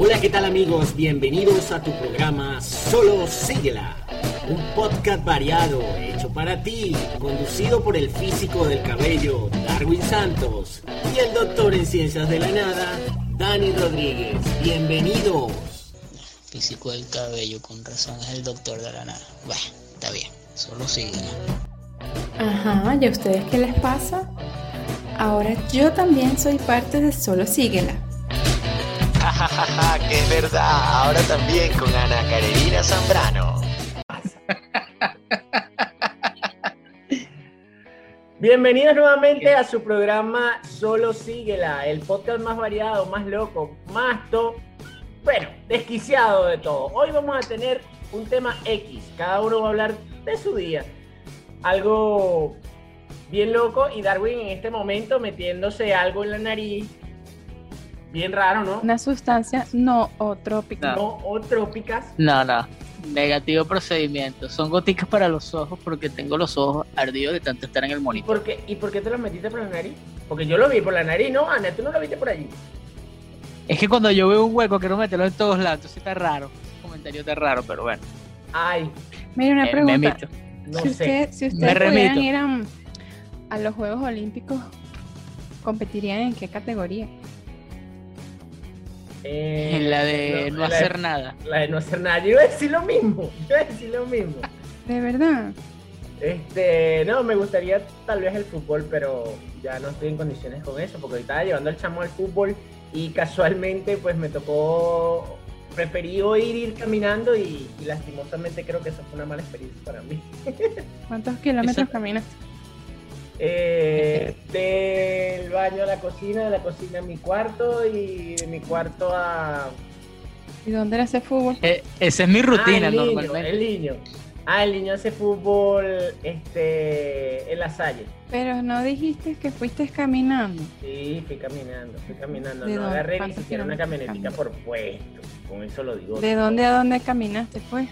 Hola, ¿qué tal amigos? Bienvenidos a tu programa Solo Síguela, un podcast variado hecho para ti, conducido por el físico del cabello Darwin Santos y el doctor en ciencias de la nada Dani Rodríguez. Bienvenidos. Físico del cabello, con razón es el doctor de la nada. Bueno, está bien, solo síguela. Ajá, ¿y a ustedes qué les pasa? Ahora yo también soy parte de Solo Síguela. que es verdad, ahora también con Ana Carolina Zambrano. Bienvenidos nuevamente a su programa Solo Síguela, el podcast más variado, más loco, más top, bueno, desquiciado de todo. Hoy vamos a tener un tema X, cada uno va a hablar de su día. Algo bien loco y Darwin en este momento metiéndose algo en la nariz. Bien raro, ¿no? Una sustancia nootrópica. No. Nootrópicas. No, no. Negativo procedimiento. Son goticas para los ojos porque tengo los ojos ardidos de tanto estar en el ¿Y monitor. por, qué, ¿Y por qué te lo metiste por la nariz? Porque yo lo vi por la nariz, ¿no? Ana, tú no lo viste por allí. Es que cuando yo veo un hueco quiero meterlo en todos lados, entonces está raro. Ese comentario está raro, pero bueno. Ay, Mira, una Eh, pregunta. no si, sé. usted- si ustedes pudieran ir a, a los Juegos Olímpicos, ¿competirían en qué categoría? Eh, En la de no, la hacer nada. La de no hacer nada. Yo iba a decir lo mismo. Yo iba a decir lo mismo. ¿De verdad? Este, no, me gustaría tal vez el fútbol, pero ya no estoy en condiciones con eso, porque estaba llevando al chamo al fútbol y casualmente pues me tocó, preferí ir, ir caminando y, y lastimosamente creo que eso fue una mala experiencia para mí. ¿Cuántos kilómetros Eso- caminas? Eh, del baño a la cocina, de la cocina a mi cuarto y de mi cuarto a... ¿Y dónde era ese fútbol? Eh, esa es mi rutina ah, el niño, normalmente. el niño. Ah, el niño hace fútbol este, en la salle. Pero no dijiste que fuiste caminando. Sí, fui caminando, fui caminando. ¿De No dónde? agarré ni ¿Cuántos siquiera una camionetica por puesto. Con eso lo digo. ¿De dónde a dónde caminaste, pues?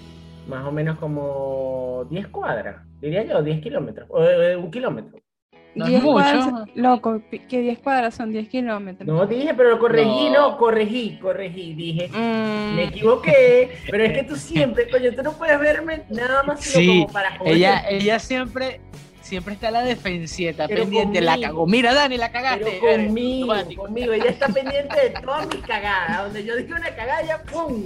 Más o menos como 10 cuadras, diría yo, 10 kilómetros. O eh, un kilómetro. No es 10 mucho. cuadras, loco, que 10 cuadras son 10 kilómetros. No dije, pero lo corregí, no, No. corregí, corregí. Dije, Mm, me equivoqué, pero es que tú siempre, coño, tú no puedes verme nada más sino Sí, como para joder. Ella, ella siempre, siempre está a la defensiva, Pero pendiente, la cagó. Mira, Dani, la cagaste. Pero conmigo, conmigo, ella está pendiente de todas mis cagadas. Donde yo dije una cagada, ella ¡pum!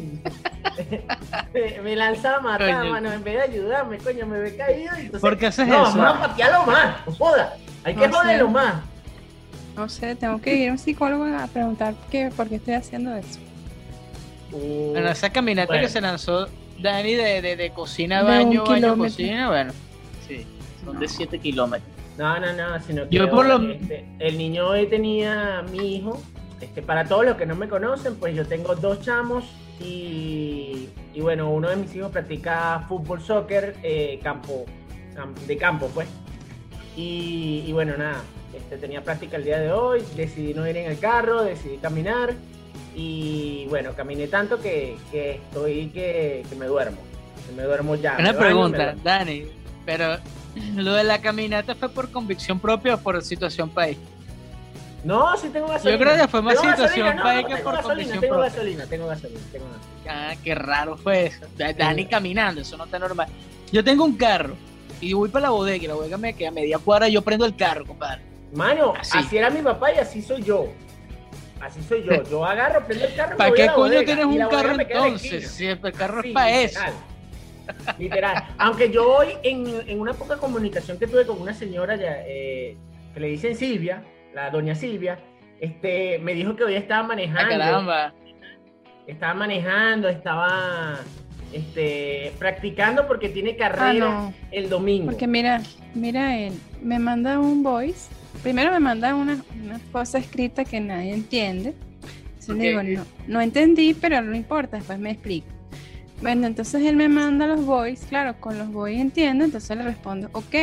me, me lanzaba a matar, Coño. mano, en vez de ayudarme, coño, me ve caído. y Entonces, ¿Por qué haces no, eso? vamos a patearlo más, no joda. Hay que No joderlo sé. más. no sé, tengo que ir a un psicólogo a preguntar qué, por qué estoy haciendo eso. Uh, Bueno, esa caminata Bueno. que se lanzó Dani de, de, de cocina a baño, baño, kilómetro. cocina, bueno. Sí, son de 7 kilómetros. no, no, no, sino que Yo por lo- este, el niño hoy tenía mi hijo. Este, para todos los que no me conocen, pues yo tengo dos chamos y, y bueno, uno de mis hijos practica fútbol, soccer, eh, campo, cam- de campo, pues. Y, y bueno, nada, este, tenía práctica el día de hoy, decidí no ir en el carro, decidí caminar y bueno, caminé tanto que, que estoy que, que me duermo, que me duermo ya. Una pregunta, duermo. Dani, pero lo de la caminata fue por convicción propia o por situación país. No, sí tengo gasolina. Yo creo que fue más Tengo situación gasolina, país no, que por gasolina, convicción tengo propia. gasolina, tengo gasolina, tengo gasolina. Ah, qué raro fue eso. Da- Dani caminando, eso no está normal. Yo tengo un carro y voy para la bodega y la bodega me queda a media cuadra y yo prendo el carro, compadre. Mano, Así. así. era mi papá y así soy yo. Así soy yo. Yo agarro, prendo el carro. ¿Para qué coño bodega, tienes un carro entonces? Si el carro Sí, es para eso. literal. Literal. Aunque yo hoy, en, en una poca comunicación que tuve con una señora ya, eh, que le dicen Silvia, la doña Silvia, este, me dijo que hoy estaba Ah, manejando. caramba. estaba manejando, estaba este, practicando porque tiene carrera Ah, no. el domingo. Porque mira, mira él, me manda un voice. Primero me manda una, una cosa escrita que nadie entiende. Entonces le digo, no, no entendí, pero no importa, después me explico. Bueno, entonces él me manda los voice, claro, con los voice entiendo, entonces le respondo, ok.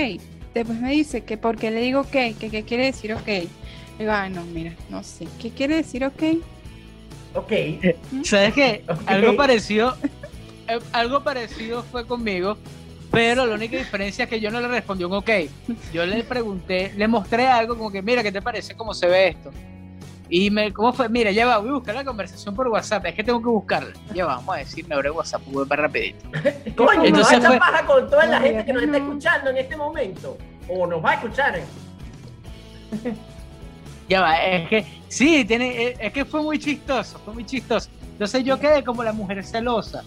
Después me dice que por qué le digo ok, que qué quiere decir ok. Le digo, ah, no, mira, no sé, ¿qué quiere decir ok? Ok. ¿Sabes qué? Algo parecido, eh, algo parecido fue conmigo, pero la única diferencia es que yo no le respondí un ok. Yo le pregunté, le mostré algo como que, mira, ¿qué te parece cómo se ve esto? Y me, ¿cómo fue? Mira, ya va, voy a buscar la conversación por WhatsApp. Es que tengo que buscarla. Ya va, vamos a decir, me abre WhatsApp, voy para rapidito. Coño, Entonces nos fue- fue... paja con toda la gente que nos no. está escuchando en este momento. O nos va a escuchar. Ya va, es que sí, tiene, es que fue muy chistoso, fue muy chistoso. Entonces yo quedé como la mujer celosa.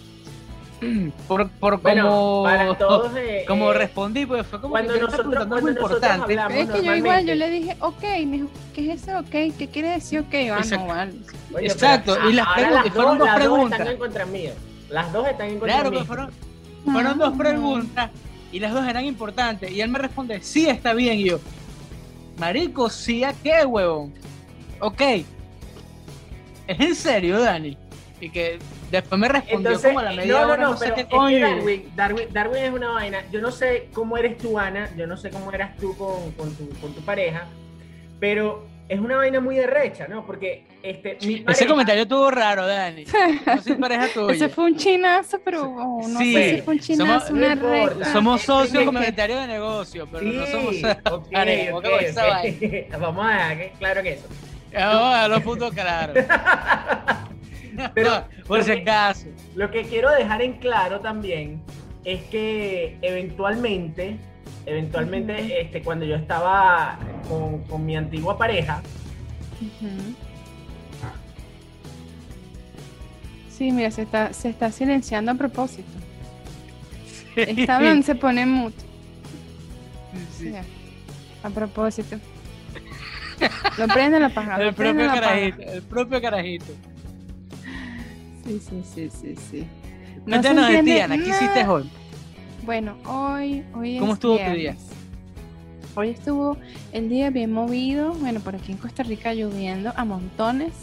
Por, por Bueno, como, para todos. eh, como eh, respondí, pues fue como cuando que nosotros, preguntando algo cuando nosotros importante. hablamos Pero es que yo igual, yo le dije, ok, me dijo, ¿qué es ese ok? ¿Qué quiere decir ok? Ah, Exacto. no, vale. Oye, Exacto, pero y las ahora pregun- y fueron dos las preguntas. están en contra mío. Las dos están en contra Claro, mío. pero fueron, fueron dos Ah. preguntas y las dos eran importantes. Y él me responde, sí, está bien. Y yo, marico, sí, ¿a qué, huevón? Ok. ¿Es en serio, Dani? Y que después me respondió Entonces, como a la eh, media no, no, hora, no, no, sé pero qué coño. Darwin, Darwin, Darwin es una vaina. Yo no sé cómo eres tú, Ana. Yo no sé cómo eras tú con, con tu, con tu pareja. Pero es una vaina muy de recha, ¿no? Porque este, mi Ese pareja- comentario estuvo raro, Dani. No soy pareja tuya. Ese fue un chinazo, pero oh, no Sí, sé si fue un chinazo, somos- una no. Somos socios comentarios de negocio, pero Sí, no somos. ok, Dani, ¿cómo ok, que con esa ok. vaina? Vamos a dejar claro que eso. Vamos a dejarlo punto claro. Pero- por si acaso. Lo que quiero dejar en claro también es que eventualmente, eventualmente, este, cuando yo estaba con, con mi antigua pareja, Ujú. Sí, mira, se está, se está silenciando a propósito. Está hablando, se pone mute. Sí. A propósito. Lo prende la paja. El propio paja. carajito, el propio carajito. Sí, sí, sí, sí, sí. No de ti, entiende Ana, ¿qué hiciste hoy? Bueno, hoy, hoy ¿Cómo es estuvo tu viernes. Hoy estuvo el día bien movido. Bueno, por aquí en Costa Rica lloviendo a montones.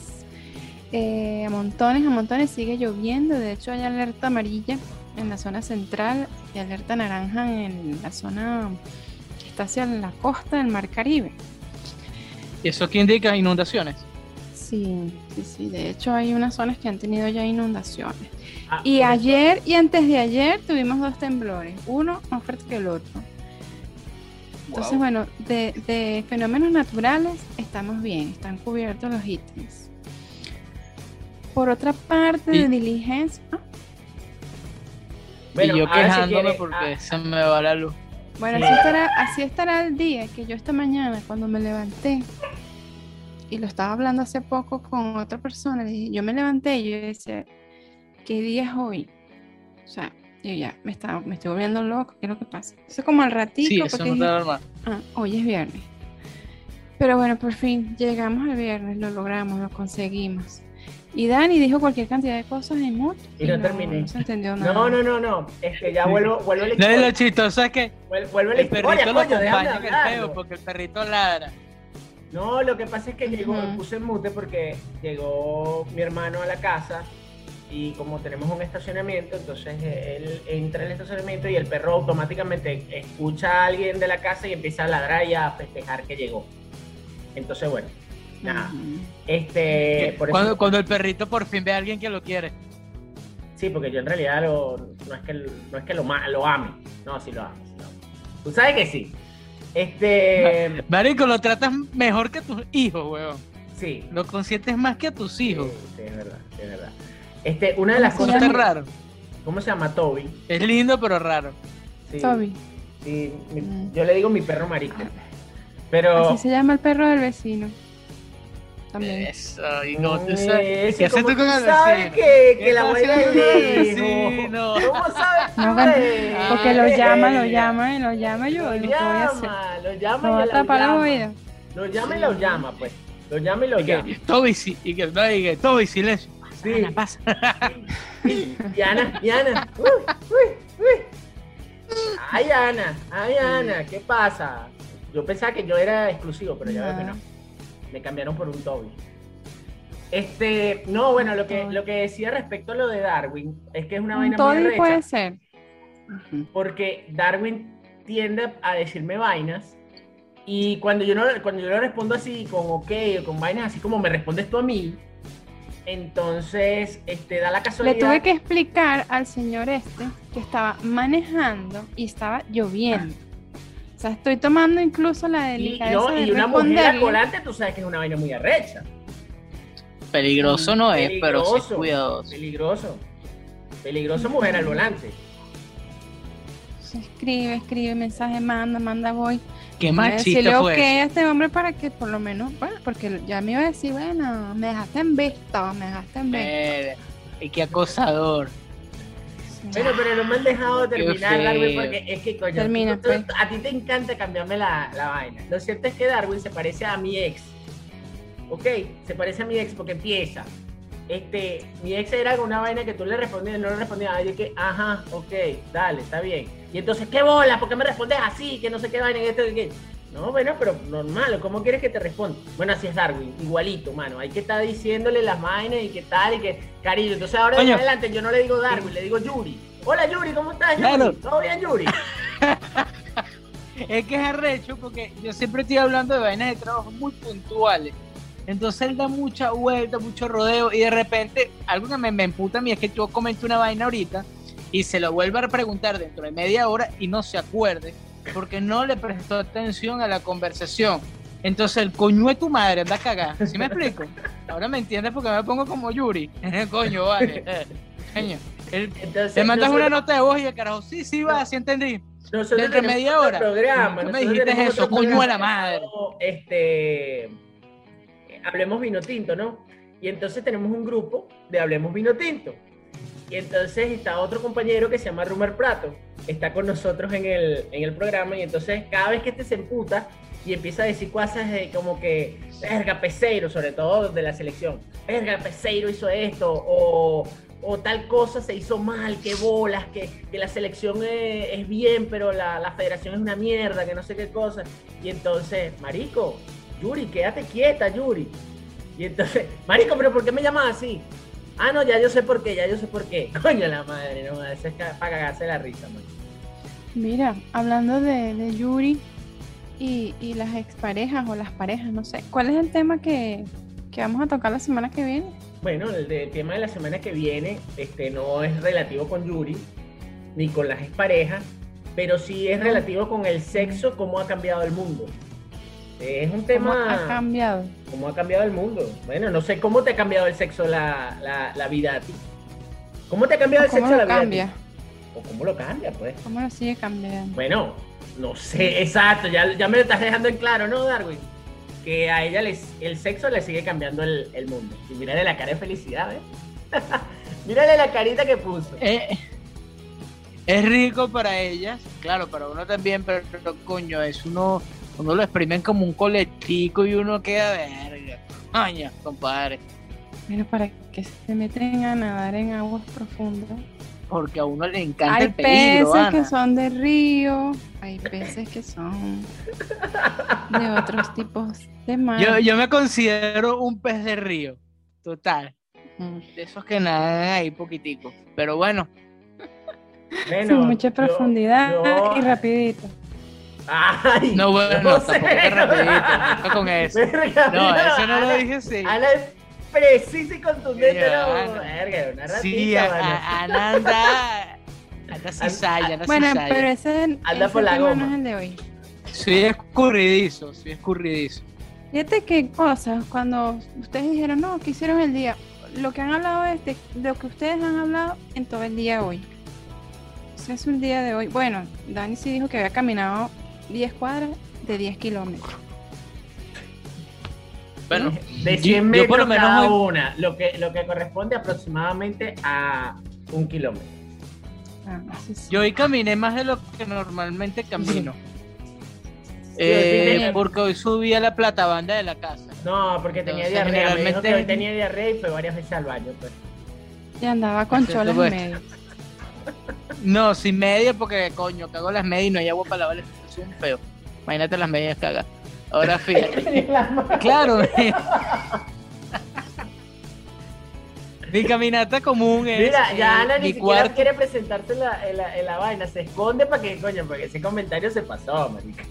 Eh, a montones, a montones sigue lloviendo. De hecho, hay alerta amarilla en la zona central y alerta naranja en la zona que está hacia la costa del Mar Caribe. ¿Y eso qué indica? Inundaciones. Sí, sí, sí. De hecho, hay unas zonas que han tenido ya inundaciones. ah, Y eso- ayer y antes de ayer tuvimos dos temblores, uno más fuerte que el otro. Entonces, Wow. bueno, de, de fenómenos naturales estamos bien, están cubiertos los ítems. Por otra parte, de diligencia. ah, Bueno, y yo quejándome quiere, porque ah, se me va la luz. Bueno, Sí. así estará, así estará el día que yo esta mañana, cuando me levanté, y lo estaba hablando hace poco con otra persona, le dije, yo me levanté y yo decía, ¿qué día es hoy? O sea, yo ya me, estaba, me estoy volviendo loco, ¿qué es lo que pasa? Eso como al ratito, Sí, eso porque no dije, está normal. "Ah, hoy es viernes. Pero bueno, por fin llegamos al viernes, lo logramos, lo conseguimos. Y Dani dijo cualquier cantidad de cosas en moto. Y no terminé. No se entendió nada. No, no, no, no. Es que ya vuelvo, vuelvo a la No, y lo historia. chistoso es que Vuel- Vuelvo a la el historia. perrito lo coño, déjame acompaña en el peo porque el perrito ladra. No, lo que pasa es que llegó, Ujú. puse en mute porque llegó mi hermano a la casa y como tenemos un estacionamiento, entonces él entra al estacionamiento y el perro automáticamente escucha a alguien de la casa y empieza a ladrar y a festejar que llegó. Entonces, bueno, nada. Este, por eso- Cuando, cuando el perrito por fin ve a alguien que lo quiere. sí, porque yo en realidad lo- no es que, no es que lo, ma- lo ame, no, sí lo amo. sí lo amo. Tú sabes que sí. Este, Marico, lo tratas mejor que a tus hijos, weón. sí. Lo consientes más que a tus hijos. sí, es verdad, sí, es verdad. Este, una de las ¿Cómo se Eso cosas. está raro. ¿Cómo se llama? Toby. Es lindo, pero raro. Sí, Toby. sí, mi- Mm. yo le digo mi perro marico. Pero. Así se llama el perro del vecino. También. Eso, y no, tú sabes. ¿Qué haces como tú con el sabes que, que ¿Qué la abuela es vecino? ¿Cómo sabes No? Porque lo llama, lo llama, y lo llama yo. Lo Lo llama, lo llama Me va y a lo tapar llama. oídos. Lo llama y lo llama, pues. Lo llama y lo Y que, llama. Toby, sí, y que, no, y que, Toby, silencio. Sí. Ana, pasa. Y, y Ana, y Ana. Uy, uy, uy. Ay, Ana, ay, Ana, ¿qué pasa? Yo pensaba que yo era exclusivo, pero ya veo que No. Me cambiaron por un Toby. Este, no, bueno, lo que, lo que decía respecto a lo de Darwin es que es una Un vaina muy Toddy arrecha, puede ser. Porque Darwin tiende a decirme vainas y cuando yo no cuando yo le respondo así con ok o con vainas así como me respondes tú a mí, entonces este da la Le casualidad tuve que explicar al señor este que estaba manejando y estaba lloviendo. O sea, estoy tomando incluso la y, y delicadeza no, de y una mujer volante tú sabes que es una vaina muy arrecha. Peligroso no es, pero sí es cuidadoso. Peligroso. Peligroso mujer al volante. Se escribe, escribe, mensaje, manda, manda, voy. Qué machista fue. ok a este hombre para que por lo menos, bueno, porque ya me iba a decir, bueno, me dejaste en visto, me dejaste en visto. Eh, y qué acosador. Bueno, pero no me han dejado terminar. Darwin, porque es que, coño, Termina, tú- tú- pues. a ti te encanta cambiarme la, la vaina. Lo cierto es que Darwin se parece a mi ex. ¿Ok? Se parece a mi ex porque empieza. Este, mi ex era con una vaina que tú le respondías y no le respondías. Yo que, ajá, ok, dale, está bien. Y entonces, ¿qué bola? ¿Por qué me respondes así? Que no sé qué vaina, esto, que? No, bueno, pero normal, ¿cómo quieres que te responda? Bueno, así es Darwin, igualito, mano. Hay que estar diciéndole las vainas y qué tal y que, cariño. Entonces ahora de adelante yo no le digo Darwin, le digo Yuri. Hola Yuri, ¿cómo estás? Yuri? Claro. ¿Todo bien, Yuri? Es que es arrecho porque yo siempre estoy hablando de vainas de trabajo muy puntuales. Entonces él da mucha vuelta, mucho rodeo y de repente algo que me, me emputa a mí es que yo comenté una vaina ahorita y se lo vuelve a preguntar dentro de media hora y no se acuerde porque no le prestó atención a la conversación. Entonces el coño de tu madre anda a cagar. ¿Sí me explico? Ahora me entiendes porque me pongo como Yuri. coño, vale. Coño. Él- Entonces, te mandas nosotros- una nota de voz y el carajo, sí, sí, va, sí entendí. Dentro de media hora. Programa, Tú me dijiste eso, coño de la madre. Este, Hablemos Vino Tinto, ¿no? Y entonces tenemos un grupo de Hablemos Vino Tinto. Y entonces está otro compañero que se llama Rumer Prato. Está con nosotros en el, en el programa. Y entonces cada vez que este se emputa y empieza a decir cosas de como que, verga, Peseiro, sobre todo de la selección. Verga, Peseiro hizo esto. O, o tal cosa se hizo mal, que bolas, que, que la selección es, es bien, pero la, la federación es una mierda, que no sé qué cosa. Y entonces, Marico, Yuri, quédate quieta, Yuri. Y entonces, Marico, pero ¿por qué me llamas así? Ah, no, ya yo sé por qué, ya yo sé por qué. Coño la madre, no, eso es para cagarse la risa, man. Mira, hablando de, de Yuri y, y las exparejas o las parejas, no sé, ¿cuál es el tema que, que vamos a tocar la semana que viene? Bueno, el de- tema de la semana que viene este, no es relativo con Yuri, ni con las exparejas, pero sí es relativo con el sexo, cómo ha cambiado el mundo. Eh, Es un ¿Cómo tema... ha cambiado? ¿Cómo ha cambiado el mundo? Bueno, no sé cómo te ha cambiado el sexo la, la, la vida a ti. ¿Cómo te ha cambiado el ¿Cómo sexo la lo vida cambia? a ti? ¿O cómo lo cambia, pues? ¿Cómo lo sigue cambiando? Bueno, no sé, exacto, ya, ya me lo estás dejando en claro, ¿no, Darwin? Que a ella les, el sexo le sigue cambiando el, el mundo. Y mírale la cara de felicidad, ¿ves? mírale la carita que puso. Eh, es rico para ellas, claro, para uno también, pero, pero, coño, es uno, uno lo exprimen como un coletico y uno queda verga. Coño, compadre. Pero para que se meten a nadar en aguas profundas. Porque a uno le encanta Hay el peligro, peces Ana. que son de río, hay peces que son de otros tipos de mar. Yo, yo me considero un pez de río, total. Mm. De esos que nadan ahí poquitico. Pero bueno, Bueno, Sin mucha yo- profundidad yo- y rapidito. Ay, no bueno, no tampoco sé, que no. rapidito, no con eso. Verga, No, mira, eso no lo dije así. Ana es precisa y contundente, no, Ana. verga, una ratita, Sí, a- Ana anda, anda cizalla, anda Bueno, cizalla. pero ese, Anda ese por la goma. no es el de hoy. Soy escurridizo, soy escurridizo. Fíjate qué cosas, cuando ustedes dijeron, no, ¿qué hicieron el día? Lo que han hablado es de lo que ustedes han hablado en todo el día de hoy. Ese es un día de hoy. Bueno, Dani sí dijo que había caminado 10 cuadras de 10 kilómetros. Bueno, de yo- 100 yo metros por lo menos cada hoy- una, lo que, lo que corresponde aproximadamente a un kilómetro. Ah, sí, sí. yo hoy caminé más de lo que normalmente camino. Eh, porque hoy subí a la platabanda de la casa. No, porque tenía Entonces, diarrea. Me dijo generalmente- que hoy tenía diarrea y fue varias veces al baño. Pues. Y andaba con cholas en medio. No, sin media porque coño, cago las medias y no hay agua para lavar, es un feo. Imagínate las medias cagas. Ahora fíjate. Claro. Mi caminata común es Mira, ya eh, Ana ni siquiera cuarto. quiere presentarse en la, en, la, en la vaina. Se esconde para que, coño, porque ese comentario se pasó, marica.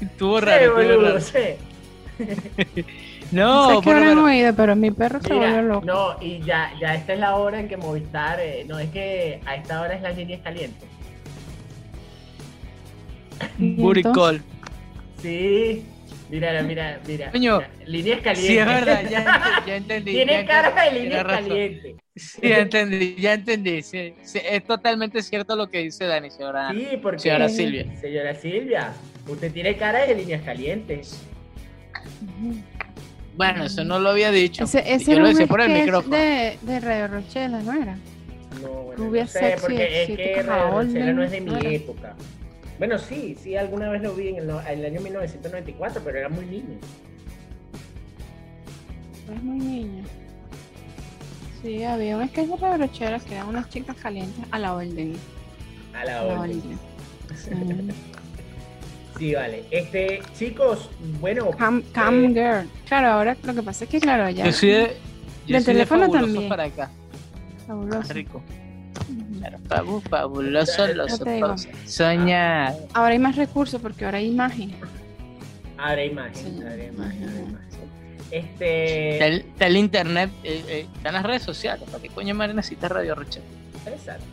Estuvo Sí, raro, estuvo boludo, raro. sí. No, No sé qué habrán oído, pero mi perro se volvió Mira, loco. no, y ya, ya esta es la hora en que Movistar, eh, no es que a esta hora es las líneas calientes. Y Buricol. Sí, Mira, mira, mira. Coño, mira, líneas calientes. Sí, es verdad, ya, ya entendí. ya Tiene entendí, cara de tienes líneas razón. calientes. Sí, ya entendí, ya entendí. sí, sí, es totalmente cierto lo que dice Dani, señora. Sí, porque. Señora Silvia. Señora Silvia, usted tiene cara de líneas calientes. Bueno, eso no lo había dicho. Ese, ese Yo era lo un decía por el micrófono. de, de Radio Rochela, ¿no era? No, bueno, Rubia no sé, sexy, porque es que Radio Rochela no es de mi época. Bueno, sí, sí, alguna vez lo vi en el, no- en el año 1994, pero era muy niño. Es muy niña. Sí, había un sketch de Radio Rochela que eran unas chicas calientes a la orden. A la A la orden. orden. Sí. Sí, vale. Este, chicos, bueno. Cam, cam eh, girl. Claro, ahora lo que pasa es que, claro, ya. Yo soy de, yo Del soy teléfono también. para acá. Fabuloso. Rico. Ujú. Claro, fabu- fabuloso, los. Soñar. Ahora hay más recursos porque ahora hay imágenes. Abre imagen, Sí. abre imagen, abre Ujú. imagen. Este. Está el, está el internet, eh, eh, están las redes sociales. ¿Para qué coño madre necesitas Radio Rochela? Exacto.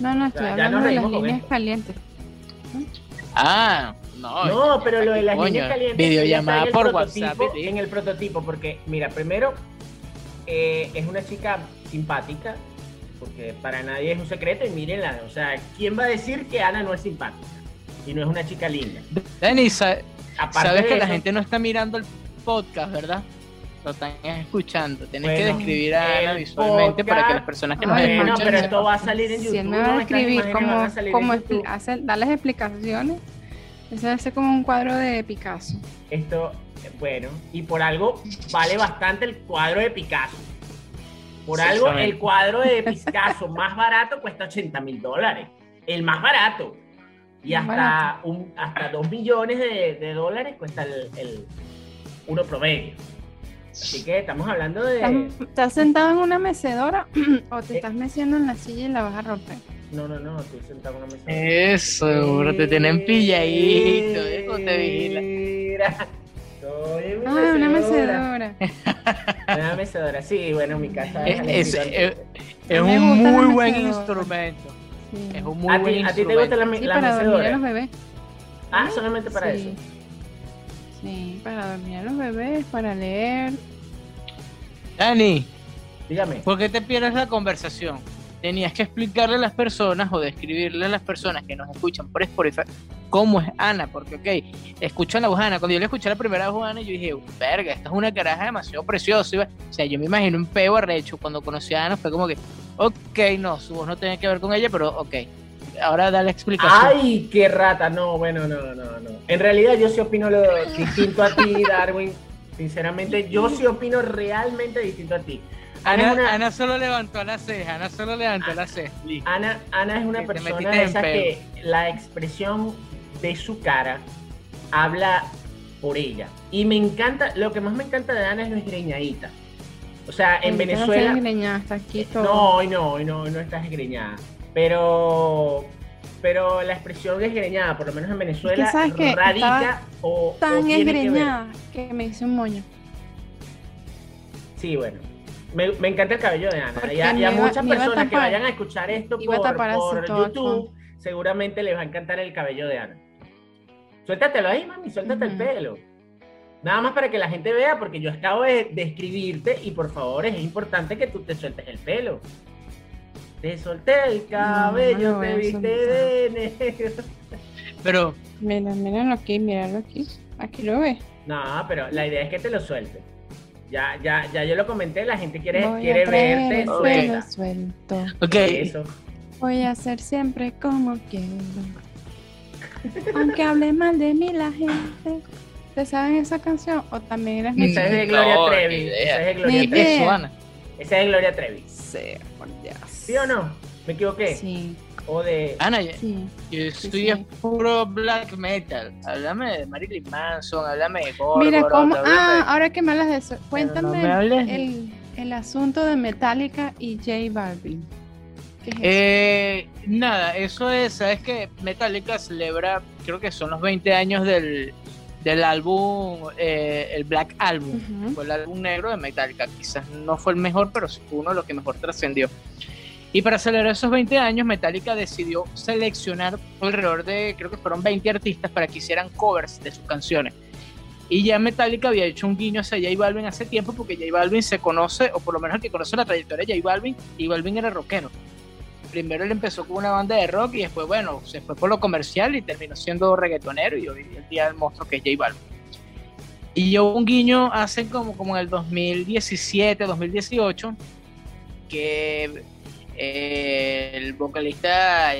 No, no, estoy hablando de las líneas esto. calientes. Ah, no. No, pero lo de las Coño, líneas calientes videollamada está en el por prototipo- WhatsApp, ¿sí? En el prototipo, porque, mira, primero, eh, es una chica simpática, porque para nadie es un secreto, y mírenla, o sea, ¿quién va a decir que Ana no es simpática? Y no es una chica linda. Aparte sabes de que la gente no está mirando el podcast, ¿verdad? Lo están escuchando. Tienes que describir a Ana visualmente para que las personas que nos Bueno, escuchan pero esto va a salir en YouTube. Si me va a ¿no? Como, como hacer, darles explicaciones, eso debe ser como un cuadro de Picasso. Esto, eh, bueno, y por algo vale bastante el cuadro de Picasso. Por algo, el cuadro de Picasso más barato cuesta 80 mil dólares. El más barato. Y Más hasta, un, hasta 2 millones de, de dólares cuesta el, el uno promedio. Así que estamos hablando de. ¿Estás, estás sentado en una mecedora o te Eh. estás meciendo en la silla y la vas a romper? No, no, no, estoy sentado en una mesa. Eso, bro, te tienen pilladito, ¿eh? Cómo te vigila. Mira, estoy en mi Ah, una mecedora. Una mecedora, sí, bueno, mi casa Es- es- es- un muy buen instrumento. Sí. Es un muy ¿A buen ti, a ti te instrumento. gusta la, Sí, la para dormir a los bebés. Ah, solamente para Sí. eso. Sí, para dormir a los bebés, para leer. Dani, Dígame. ¿por qué te pierdes la conversación? Tenías que explicarle a las personas o describirle a las personas que nos escuchan por Spotify cómo es Ana, porque, ok, escuchan la voz Ana. Cuando yo le escuché la primera voz Ana, yo dije, verga, esta es una caraja demasiado preciosa. O sea, yo me imagino un peo arrecho. Cuando conocí a Ana, fue como que, ok, no, su voz no tiene que ver con ella, pero ok. Ahora da la explicación. Ay, qué rata. No, bueno, no, no, no. En realidad yo sí opino lo distinto a ti, Darwin. Sinceramente, yo sí opino realmente distinto a ti. Ana, Ana, es una, Ana solo levantó la ceja, Ana solo levantó la ceja. Ana, Ana es una Que te persona esas peo. que la expresión de su cara habla por ella. Y me encanta, lo que más me encanta de Ana es lo esgreñadita. O sea, en no Venezuela... estoy engreñada, hasta aquí todo. No, hoy no, hoy no, hoy no estás esgreñada. Pero, pero la expresión desgreñada, por lo menos en Venezuela, ¿sabes qué? radica o, o Tan tiene que ver- engreñada que me hice un moño. Sí, bueno. Me, me encanta el cabello de Ana. Y a, y a me iba- muchas personas que vayan a escuchar esto por, YouTube, seguramente les va a encantar el cabello de Ana. Suéltatelo ahí, mami, suéltate el pelo. Nada más para que la gente vea, porque yo acabo de describirte y por favor es importante que tú te sueltes el pelo. Te solté el cabello, no voy te viste de negro. Pero, Mira, míralo aquí, míralo aquí. Aquí lo ves. No, pero la idea es que te lo sueltes. Ya, ya, ya yo lo comenté, la gente quiere, Voy quiere a traer verte el suelto. ok, Eso. Voy a hacer siempre como quiero. Aunque hable mal de mí la gente. ¿Te saben esa canción? ¿O también eres mi Esa es de Gloria No, Trevi. Esa es de Gloria. Trevi. Esa es de Gloria Trevi. Sí, por Dios. ¿Sí o no? ¿Me equivoqué? Sí, O de. Ana, yo sí. yo estoy sí. es puro black metal. Háblame de Marilyn Manson, háblame de Gorgoroth, Mira cómo. Ah, ahora que me hablas de eso, cuéntame el, el asunto de Metallica y J Balvin. ¿Qué es eso? Eh, nada, eso es, sabes que Metallica celebra, creo que son los 20 años del, del álbum, eh, el Black Album. Fue el álbum negro de Metallica. Quizás no fue el mejor, pero sí fue uno de los que mejor trascendió. Y para celebrar esos 20 años, Metallica decidió seleccionar alrededor de, creo que fueron 20 artistas para que hicieran covers de sus canciones. Y ya Metallica había hecho un guiño hacia J Balvin hace tiempo porque J Balvin se conoce, o por lo menos el que conoce la trayectoria de J Balvin, J Balvin era rockero. Primero él empezó con una banda de rock y después, bueno, se fue por lo comercial y terminó siendo reggaetonero y hoy en día el monstruo que es J Balvin. Y yo un guiño hace como, como en el 2017, 2018, que eh, el vocalista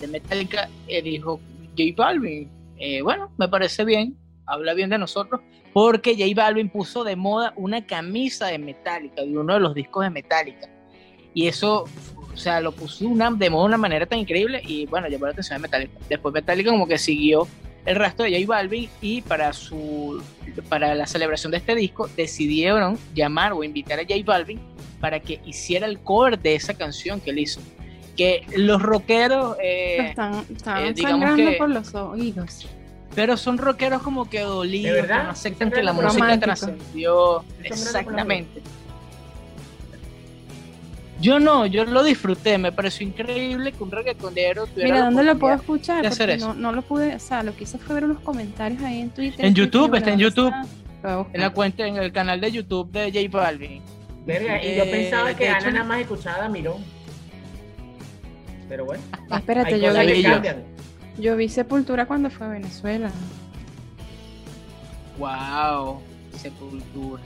de Metallica eh, dijo, J Balvin, eh, bueno, me parece bien, habla bien de nosotros, porque J Balvin puso de moda una camisa de Metallica, de uno de los discos de Metallica. Y eso, o sea, lo puso una, de moda de una manera tan increíble y bueno, llamó la atención de Metallica. Después Metallica como que siguió el resto de J Balvin y para su para la celebración de este disco decidieron llamar o invitar a J Balvin para que hiciera el cover de esa canción que él hizo. Que los rockeros eh, Están, están eh, digamos sangrando que- por los oídos. pero son rockeros como que dolidos, ¿De que verdad? no aceptan ¿Son que la música trascendió. Exactamente. Yo no, yo lo disfruté, me pareció increíble que un reggaetonero tuviera Mira, ¿dónde lo puedo escuchar? hacer eso. no, no lo pude, o sea, lo que hice fue ver unos comentarios ahí en Twitter. En YouTube, está en YouTube. En la cuenta, en el canal de YouTube de J Balvin. Verga, y yo Eh, pensaba que Ana hecho- nada más escuchaba a Mirón. Pero bueno, Espérate, hay yo vi, yo- cambian. yo vi Sepultura cuando fue a Venezuela. Wow, sepultura.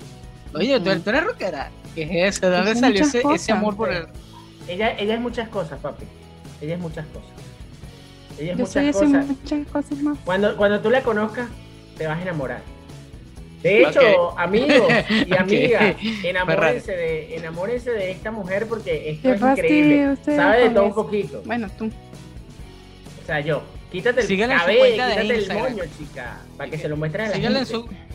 Oye, ¿tú, tú eres rockera. ¿Qué es eso? ¿De dónde salió ese, amor por el.? Ella, ella es muchas cosas, papi. Ella es muchas cosas. Ella es Yo muchas cosas. muchas cosas más. Cuando, cuando tú la conozcas, te vas a enamorar. De hecho, amigos y amigas, enamórense de, enamórense de esta mujer porque esto Qué es increíble. Sabe de todo un poquito. Bueno, tú. O sea, yo, quítate el Síganla en su cabello, cuenta de quítate el Instagram. moño, chica, para que se lo muestres a la Síganla en gente. su.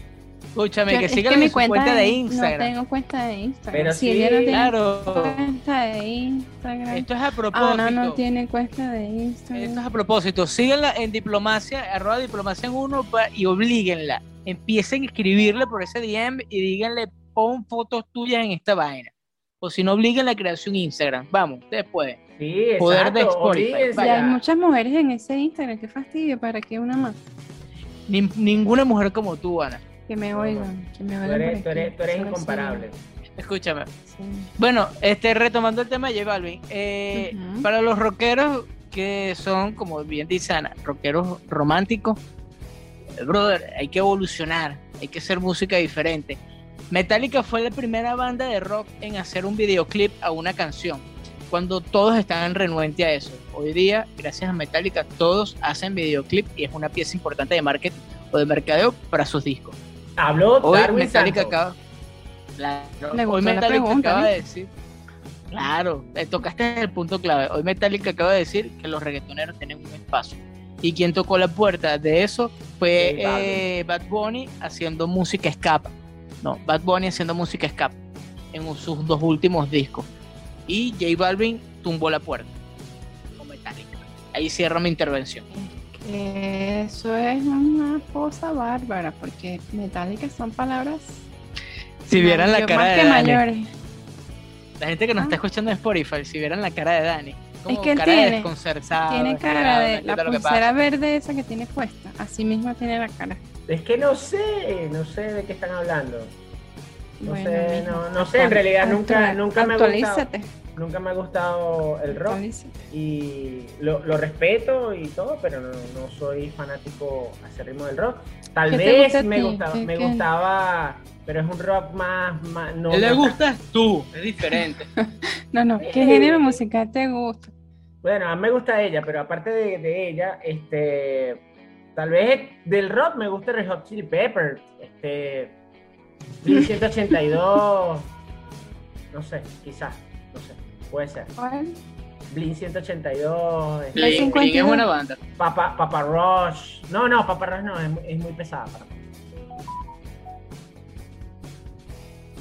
Escúchame, Yo- que es síganla mi en su cuenta de No Instagram. tengo cuenta de Instagram. Pero si sí, ella no tiene Claro. cuenta de Instagram. Esto es a propósito. Ana no tiene cuenta de Instagram. Esto es a propósito. Síganla en diplomacia, arroba diplomacia en uno pa- y oblíguenla. Empiecen a escribirle por ese DM y díganle, pon fotos tuyas en esta vaina. O si no, obliguen a crearse un Instagram. Vamos, después. Sí, Poder de exacto, Spotify. hay muchas mujeres en ese Instagram. Qué fastidio. ¿Para qué una más? Ni- ninguna mujer como tú, Ana. Que me oigan. Que me Tú oigan. eres, tú eres, tú eres Solo incomparable. Escúchame. sí. Bueno, este, retomando el tema de J Balvin. eh. Para los rockeros que son, como bien dice Ana, rockeros románticos, brother, hay que evolucionar, hay que hacer música diferente. Metallica fue la primera banda de rock en hacer un videoclip a una canción, cuando todos estaban renuentes a eso. Hoy día, gracias a Metallica, todos hacen videoclip y es una pieza importante de marketing o de mercadeo para sus discos. Habló Hoy Darwin Metallica Santos. acaba. Hoy Metallica pregunta, acaba ¿no? de decir. Claro, le tocaste el punto clave. Hoy Metallica acaba de decir que los reggaetoneros tienen un espacio. Y quien tocó la puerta de eso fue eh, Bad Bunny haciendo música escapa. No, Bad Bunny haciendo música escapa en sus dos últimos discos. Y J Balvin tumbó la puerta con Metallica. Ahí cierro mi intervención. Eso es una cosa bárbara. Porque metálicas son palabras. Si vieran la cara de Dani, mayores. la gente que nos Ah. está escuchando en Spotify, si vieran la cara de Dani, como que él cara de tiene- desconcertado. Tiene cara de la pulsera verde esa que tiene puesta. Así mismo tiene la cara. Es que no sé, no sé de qué están hablando. No Bueno, sé, no, no sé, en realidad nunca, nunca me ha gustado, nunca me ha gustado el rock y lo, lo respeto y todo, pero no, no soy fanático acérrimo del rock. Tal ¿Qué te vez gusta me gustaba, ¿Qué- me qué? gustaba, pero es un rock más, más no, le gustas tú, es diferente. No, no. ¿Qué Eh. género musical te gusta? Bueno, a mí me gusta ella, pero aparte de, de ella, este, tal vez del rock me gusta Red Hot Chili Peppers, este, Blink 182, no sé, quizás, no sé, puede ser. ¿Cuál? Blink 182, este, La Blink, 52. Blink es buena banda. Papa, Papa Rush, no, no, Papa Rush no, es, muy- es muy pesada para mí.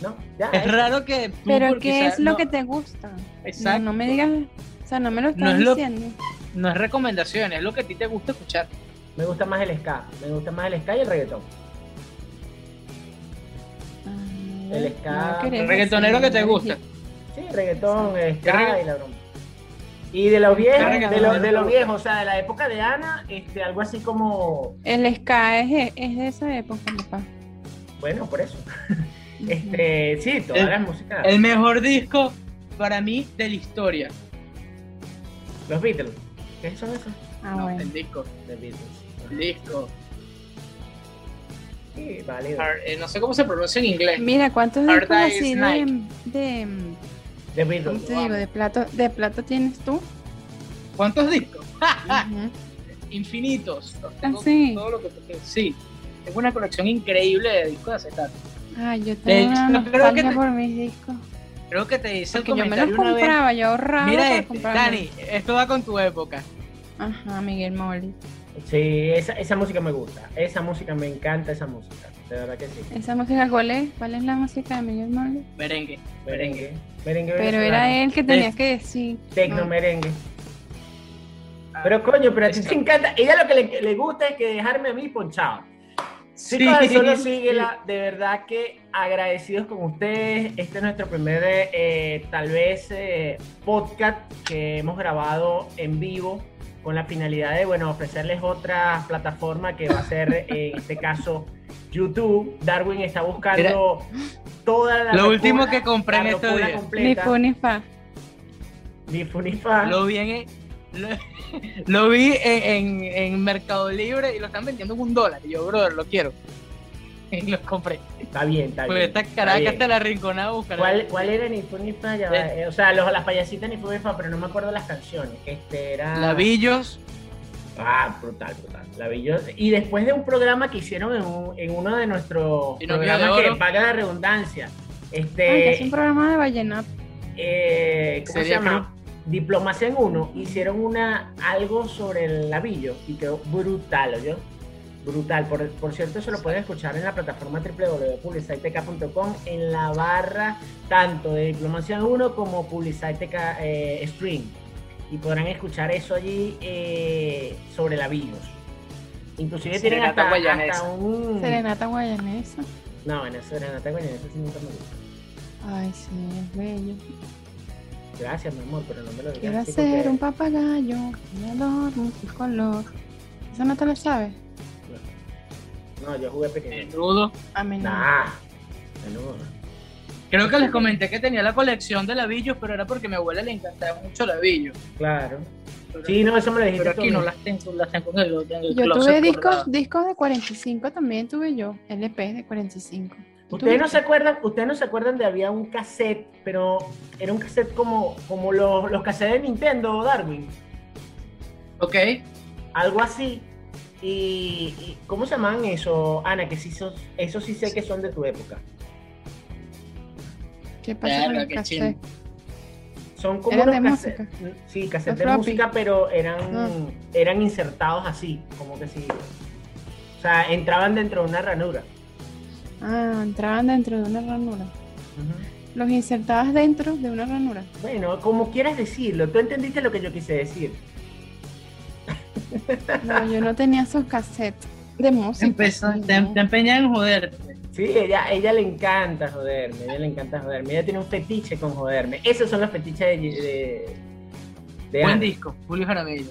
No, ya. Es raro que tú, ¿Pero qué es lo no- que te gusta? Exacto. No, no me digas. O sea, no me lo No estás es lo- diciendo. No es recomendación, es lo que a ti te gusta escuchar. Me gusta más el ska, me gusta más el ska y el reggaetón. Ah, El ska, no El reggaetonero que te gusta. Sí, reggaetón, ¿Qué ska regga- y la broma. Y de los viejos, de, los de los gusta? viejos, o sea, de la época de Ana, este, algo así como, El ska es, es de esa época, papá. bueno, por eso. Este, sí, todas El- las músicas. El mejor disco para mí de la historia. Los Beatles. ¿Qué son esos? Ah, No, bueno. el disco. The Beatles. El disco. Sí, válido. Hard- eh, no sé cómo se pronuncia en inglés. Mira, ¿cuántos Hard discos así de, Night. de, The ¿cómo Beatles. te digo? de plato, de plato tienes tú? ¿Cuántos discos? Ujú. Infinitos. Los tengo Ah, sí. Todo lo que sí. Tengo una colección increíble de discos de acetato. Ay, yo De tengo hecho, una creo que te- por mis discos. Creo que te hice el Porque yo me los comentario una vez. compraba, yo ahorraba Mira este. Dani, esto va con tu época. Ajá, Miguel Molly. Sí, esa, esa música me gusta. Esa música me encanta, esa música. De verdad que sí. ¿Esa música cuál es? ¿Cuál es la música de Miguel Molly? Merengue. Merengue. Merengue Pero era él que tenía Es- que decir. Tecno no. merengue. Pero coño, pero a ti te encanta. Ella lo que le, le gusta es que dejarme a mí ponchado. Sí, Chicos de Solo Síguela, de verdad que agradecidos con ustedes. Este es nuestro primer, eh, tal vez, eh, podcast que hemos grabado en vivo con la finalidad de, bueno, ofrecerles otra plataforma que va a ser, eh, en este caso, YouTube. Darwin está buscando toda la... Lo último que compré en estos días. Ni completa. fu ni fa. Ni fu ni fa. Lo vi en, lo, lo vi en, en- en Mercado Libre y lo están vendiendo en un dólar. Y yo, brother, lo quiero. Y los compré. Está bien, está Pues bien. esta está caraca bien. hasta la rinconada a buscar. ¿Cuál, ¿Cuál era ni fu ni fa? Ya va, Eh. o sea, los, las payasitas ni fu ni fa, pero no me acuerdo las canciones. Este era... Lavillos. Ah, brutal, brutal. La vi yo- Y después de un programa que hicieron en, un- en uno de nuestros programas de que paga la redundancia. Ay, que es un Este, programa de vallenato. eh, ¿cómo se llama? Diplomacia en uno. Hicieron una algo sobre el labillo y quedó brutal, ¿oyó? Brutal. Por, por cierto, eso lo pueden escuchar en la plataforma www.publiciteca.com en la barra tanto de Diplomacia en uno como Publiciteca eh, Stream. Y podrán escuchar eso allí eh, sobre labillos. Inclusive tienen Serenata hasta, guayanesa. hasta un... Serenata guayanesa. No, en Serenata Guayanesa sí nunca me gusta. Ay, sí, es bello. Gracias, mi amor, pero no me lo digas Quiero ser porque- un papagayo, me adorno sin color. ¿Esa no te la sabes? No, yo jugué pequeño. Menudo. A mí no. Nah, menudo. Creo que les comenté que tenía la colección de lavillos, pero era porque a mi abuela le encantaba mucho lavillos. Claro. Pero, Sí, no, eso me lo dijiste pero tú. aquí no las tengo, las tengo en el, en el Yo tuve discos, discos de 45 también tuve yo, LP de 45. Ustedes no se acuerdan, ustedes no se acuerdan de había un cassette, pero era un cassette como, como los, los cassettes de Nintendo, Darwin. Ok. Algo así. Y, y- ¿cómo se llaman eso, Ana? Que sí son, eso sí sé que son de tu época. ¿Qué pasa con cassettes? Son como ¿Eran unos de cassettes. Sí, cassettes ¿De música, pero eran, eran insertados así, como que sí. O sea, entraban dentro de una ranura. Ah, entraban dentro de una ranura. Los insertabas dentro de una ranura. Bueno, como quieras decirlo, tú entendiste lo que yo quise decir. No, yo no tenía esos cassettes de música. Empezó, te, te empeñas en joderte. Sí, ella, ella le encanta joderme, ella le encanta joderme. Ella tiene un fetiche con joderme. Esos son los fetiches de, de, de Buen Ana. disco, Julio Jaramillo.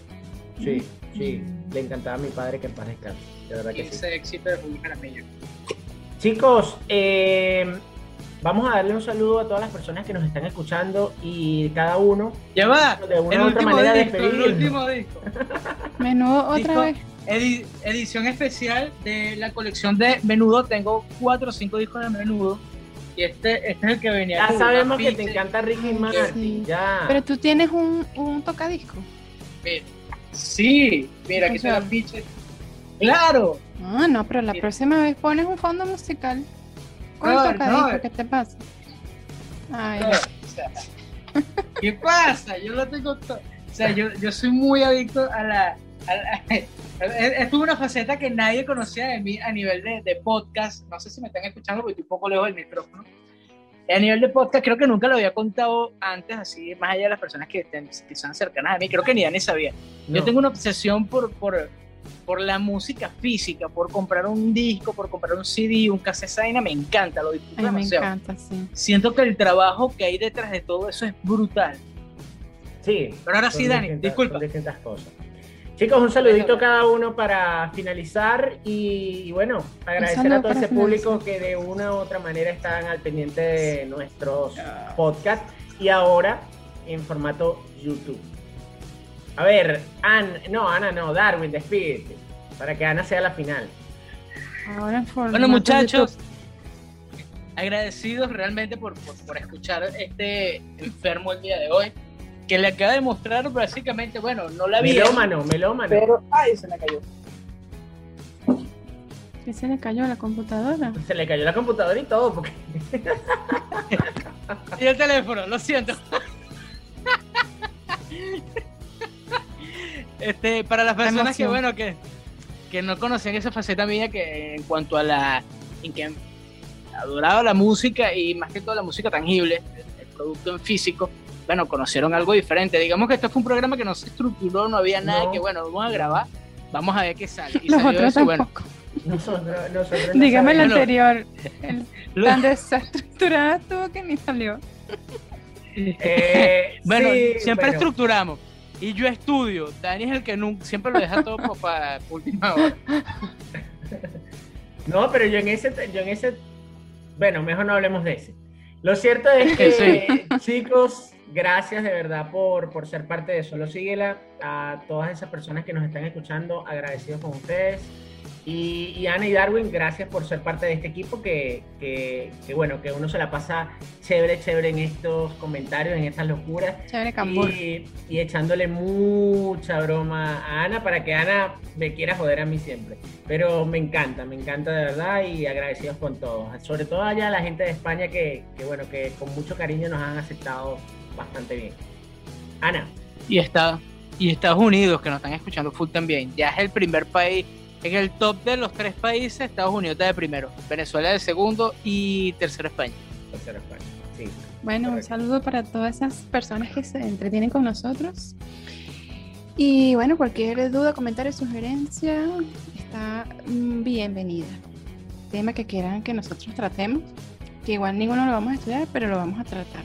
Sí, sí, le encantaba a mi padre que en paz descanse. De verdad que sí. Ese éxito de Julio Jaramillo. Chicos, eh, vamos a darle un saludo a todas las personas que nos están escuchando y cada uno Ya va. de una El u otra último manera disco, el último disco. Menudo otra Disco- vez. Edi- edición especial de la colección de Menudo. Tengo cuatro o cinco discos de Menudo. Y este, este es el que venía. Ya sabemos que te encanta Ricky Martin, Sí. ya. Pero tú tienes un, un tocadisco. Mira, Sí, mira, aquí está la funciona? Claro. Ah, no, pero la Mira. próxima vez pones un fondo musical. Con No. ¿qué te pasa? Ay, No, o sea, ¿Qué pasa? Yo lo tengo todo. O sea, yo, yo soy muy adicto a la. a la- es es una faceta que nadie conocía de mí a nivel de, de podcast. No sé si me están escuchando porque estoy un poco lejos del micrófono. A nivel de podcast, creo que nunca lo había contado antes, así, más allá de las personas que, que son cercanas a mí. Creo que ni Dani sabía. Yo tengo una obsesión por, por, por la música física, por comprar un disco, por comprar un CD, un cassette. Me encanta, lo disfruto ay, me demasiado encanta, sí. siento que el trabajo que hay detrás de todo eso es brutal. Sí. Pero ahora sí, Dani, disculpa. distintas cosas. Chicos, un saludito a cada uno para finalizar y, y bueno, agradecer a todo ese público que de una u otra manera están al pendiente de nuestros podcasts y ahora en formato YouTube. A ver, Ana, no, Ana no, Darwin, despídete para que Ana sea la final. Ahora Bueno, muchachos, agradecidos realmente por, por, por escuchar este enfermo el día de hoy, que le acaba de mostrar básicamente, bueno, no la vi, Melómano, melómano. pero, ay, se me cayó. ¿Qué se le cayó a la computadora? Se le cayó la computadora y todo, porque Y el teléfono, lo siento. Este, para las personas que, bueno, que, que no conocían esa faceta mía, que en cuanto a la. en que adoraba la música y más que todo la música tangible, el, el producto en físico, bueno, conocieron algo diferente. Digamos que esto fue un programa que no se estructuró, no había nada No. que, bueno, vamos a grabar, vamos a ver qué sale. Y Los salió otros eso, y bueno, tampoco. nosotros, nosotros no Dígame el sabemos. Bueno. anterior. El lo- tan desestructurada estuvo que ni salió. Eh, Bueno, sí, siempre bueno. estructuramos. Y yo estudio. Dani es el que nunca, siempre lo deja todo para última hora. No, pero yo en ese, yo en ese, bueno, mejor no hablemos de ese. Lo cierto es que, chicos, gracias de verdad por, por ser parte de Solo Síguela. A todas esas personas que nos están escuchando, agradecidos con ustedes. Y, y Ana y Darwin, gracias por ser parte de este equipo que, que, que, bueno, que uno se la pasa chévere, chévere en estos comentarios, en estas locuras. Chévere cambur. Y, y echándole mucha broma a Ana para que Ana me quiera joder a mí siempre. Pero me encanta, me encanta de verdad y agradecidos con todos. Sobre todo allá la gente de España que, que, bueno, que con mucho cariño nos han aceptado bastante bien. Ana, Y, está, y Estados Unidos, que nos están escuchando full también. Ya es el primer país. En el top de los tres países, Estados Unidos está de primero. Venezuela de segundo y tercero España. tercera España. Sí. Bueno, un Correcto. saludo para todas esas personas que se entretienen con nosotros. Y bueno, cualquier duda, comentario, sugerencia está mm, bienvenida. Tema que quieran que nosotros tratemos, que igual ninguno lo vamos a estudiar, pero lo vamos a tratar.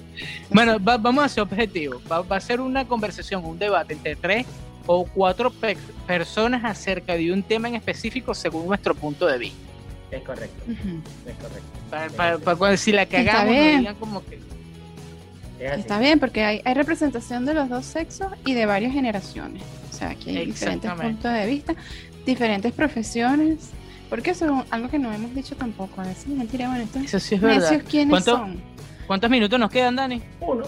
Bueno, va- vamos a ser objetivos. Va, va a ser una conversación, un debate entre tres o cuatro pe- personas acerca de un tema en específico según nuestro punto de vista. Es correcto, Ujú. es correcto. Para, para- para cuando si la cagamos, no bien. digan como que. Es. Está bien, porque hay, hay representación de los dos sexos y de varias generaciones. O sea, aquí hay diferentes puntos de vista, diferentes profesiones. Porque eso es algo que no hemos dicho tampoco. A veces dirá, bueno, estos Eso sí es verdad. ¿quiénes ¿Cuánto- son? ¿Cuántos minutos nos quedan, Dani? Uno.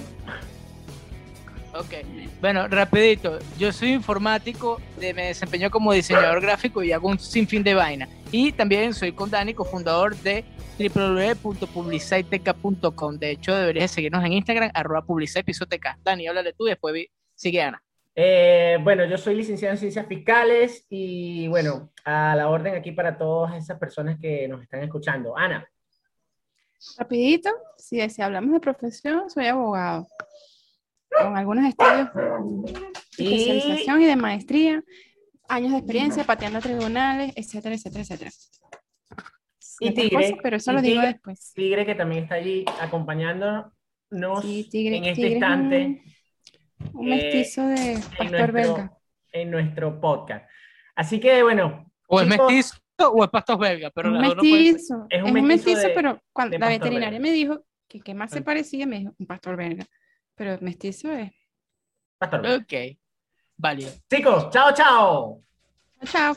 Ok. Bueno, rapidito. Yo soy informático, de- me desempeño como diseñador gráfico y hago un sinfín de vaina. Y también soy con Dani, cofundador de www.publiciteca.com. De hecho, deberías seguirnos en Instagram, arroba publicitepisoteca. Dani, háblale tú, después vi- sigue Ana. Eh, bueno, yo soy licenciado en ciencias fiscales y bueno, a la orden aquí para todas esas personas que nos están escuchando. Ana, Rapidito, si, si hablamos de profesión, soy abogado. Con algunos estudios de Y- especialización y de maestría, años de experiencia, pateando tribunales, etcétera, etcétera, etcétera. Y Tigre, cosas, pero eso y lo digo Tigre. después. Tigre que también está allí acompañándonos Sí, Tigre- en este Tigre es instante Un eh, mestizo de pastor nuestro, belga. en nuestro podcast. Así que bueno, O es Chicos, mestizo o es pastor belga, pero un dos no pueden ser. mestizo. Es Es un un mestizo mestizo, de- pero cuando la pastor veterinaria belga. me dijo que qué más se Ok. parecía, me dijo un pastor belga. Pero mestizo es. Pastor. Ok. Válido. Chicos, chao, chao. Chao.